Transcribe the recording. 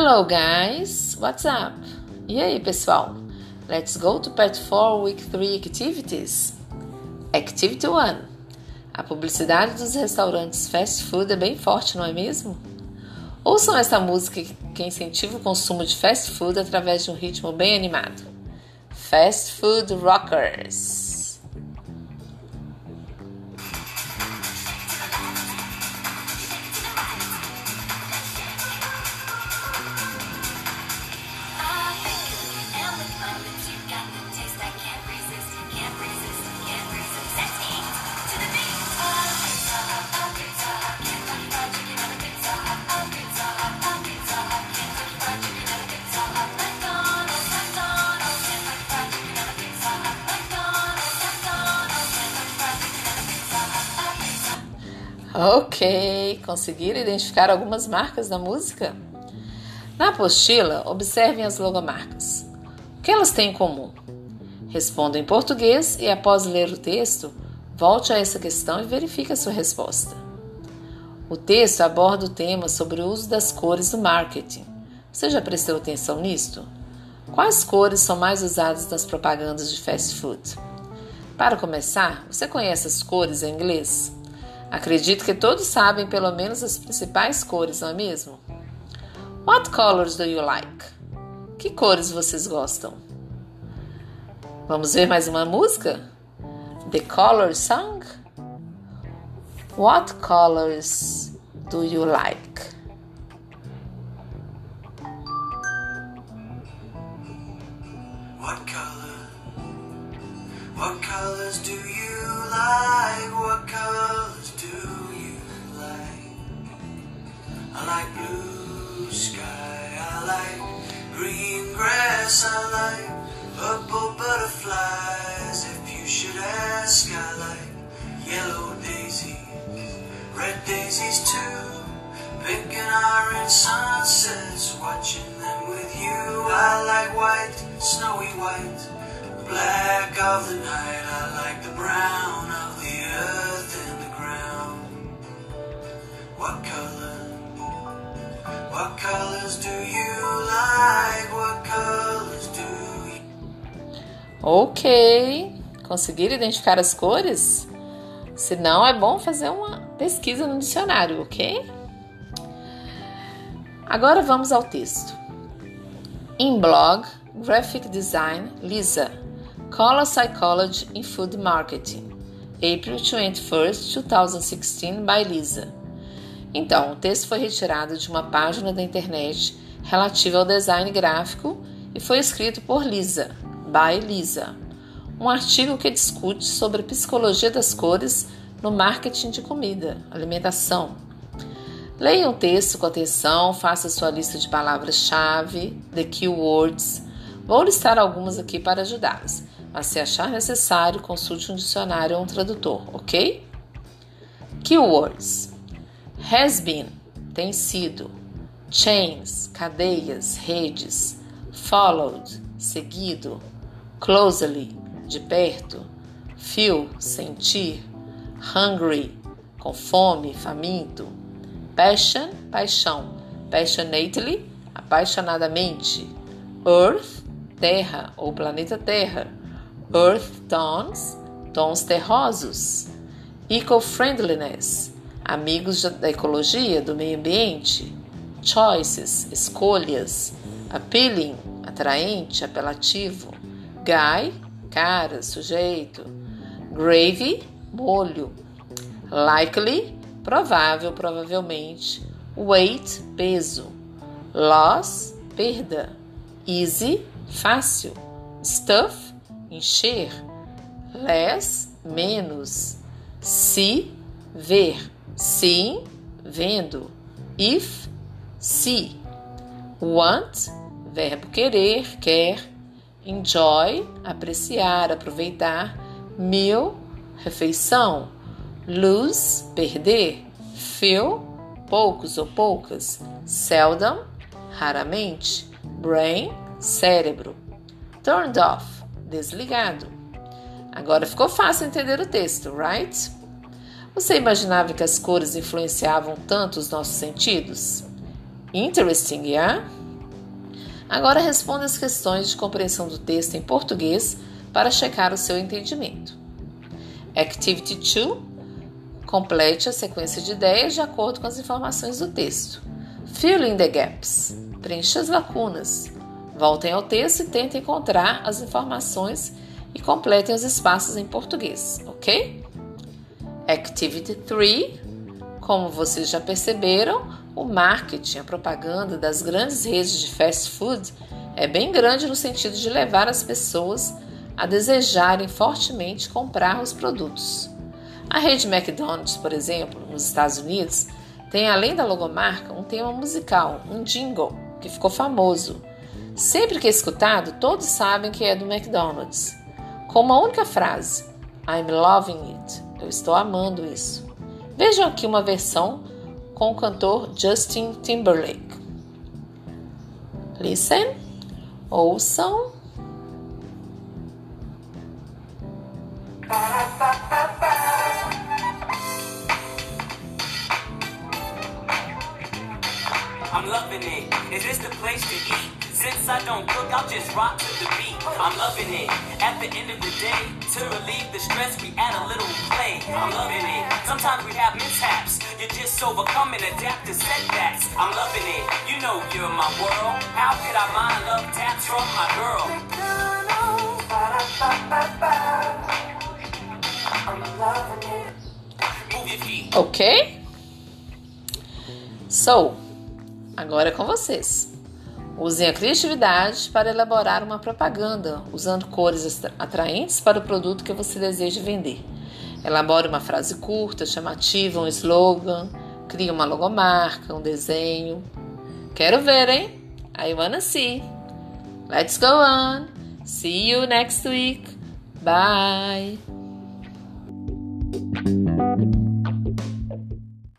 Hello guys, what's up? E aí pessoal? Let's go to part 4 week 3 activities. Activity 1. A publicidade dos restaurantes fast food é bem forte, não é mesmo? Ouçam essa música que incentiva o consumo de fast food através de um ritmo bem animado. Fast Food Rockers. Ok, conseguiram identificar algumas marcas da música? Na apostila, observem as logomarcas. O que elas têm em comum? Responda em português e, após ler o texto, volte a essa questão e verifique a sua resposta. O texto aborda o tema sobre o uso das cores no marketing. Você já prestou atenção nisto? Quais cores são mais usadas nas propagandas de fast food? Para começar, você conhece as cores em inglês? Acredito que todos sabem pelo menos as principais cores, não é mesmo? What colors do you like? Que cores vocês gostam? Vamos ver mais uma música? The Color Song? What colors do you like? Like blue sky, I like green grass, I like purple butterflies. If you should ask, I like yellow daisies, red daisies too, pink and orange sunsets, watching them with you. I like white, snowy white, black of the night. I like the brown Ok, conseguiram identificar as cores? Se não, é bom fazer uma pesquisa no dicionário, ok? Agora vamos ao texto. Em blog, Graphic Design, Lisa, Color Psychology in Food Marketing, April 21st, 2016, by Lisa. Então, o texto foi retirado de uma página da internet relativa ao design gráfico e foi escrito por Lisa, by Lisa, um artigo que discute sobre a psicologia das cores no marketing de comida, alimentação. Leia o texto com atenção, faça sua lista de palavras-chave, the keywords. Vou listar algumas aqui para ajudá-los, mas se achar necessário, consulte um dicionário ou um tradutor, ok? Keywords Has been, tem sido. Chains, cadeias, redes. Followed, seguido. Closely, de perto. Feel, sentir. Hungry, com fome, faminto. Passion, paixão. Passionately, apaixonadamente. Earth, terra ou planeta Terra. Earth tones, tons terrosos. Eco-friendliness, amigos da ecologia, do meio ambiente, choices, escolhas, appealing, atraente, apelativo, guy, cara, sujeito, gravy, molho, likely, provável, provavelmente, weight, peso, loss, perda, easy, fácil, stuff, encher, less, menos, see, ver. Sim, vendo. If, se. Want, verbo querer, quer. Enjoy, apreciar, aproveitar. Meal, refeição. Lose, perder. Few, poucos ou poucas. Seldom, raramente. Brain, cérebro. Turned off, desligado. Agora ficou fácil entender o texto, right? Você imaginava que as cores influenciavam tanto os nossos sentidos? Interesting, yeah? Agora responda as questões de compreensão do texto em português para checar o seu entendimento. Activity 2. Complete a sequência de ideias de acordo com as informações do texto. Fill in the gaps. Preencha as lacunas. Voltem ao texto e tentem encontrar as informações e completem os espaços em português, ok? Activity 3. Como vocês já perceberam, o marketing, a propaganda das grandes redes de fast food é bem grande no sentido de levar as pessoas a desejarem fortemente comprar os produtos. A rede McDonald's, por exemplo, nos Estados Unidos, tem além da logomarca um tema musical, um jingle, que ficou famoso. Sempre que é escutado, todos sabem que é do McDonald's. Com uma única frase: I'm loving it. Eu estou amando isso. Vejam aqui uma versão com o cantor Justin Timberlake. Listen, ouçam. I'm loving it. Is this the place to eat? Since I don't cook, I'll just rock to the beat. I'm loving it. At the end of the day, to relieve the stress, we add a little play. I'm loving it. Sometimes we have mishaps. Just setbacks. I'm loving it. You know you're my world. How could I mind love taps from my girl? Ok? So, agora é com vocês. Usem a criatividade para elaborar uma propaganda usando cores atraentes para o produto que você deseja vender. Elabore uma frase curta, chamativa, um slogan, crie uma logomarca, um desenho. Quero ver, hein? I wanna see. Let's go on. See you next week. Bye.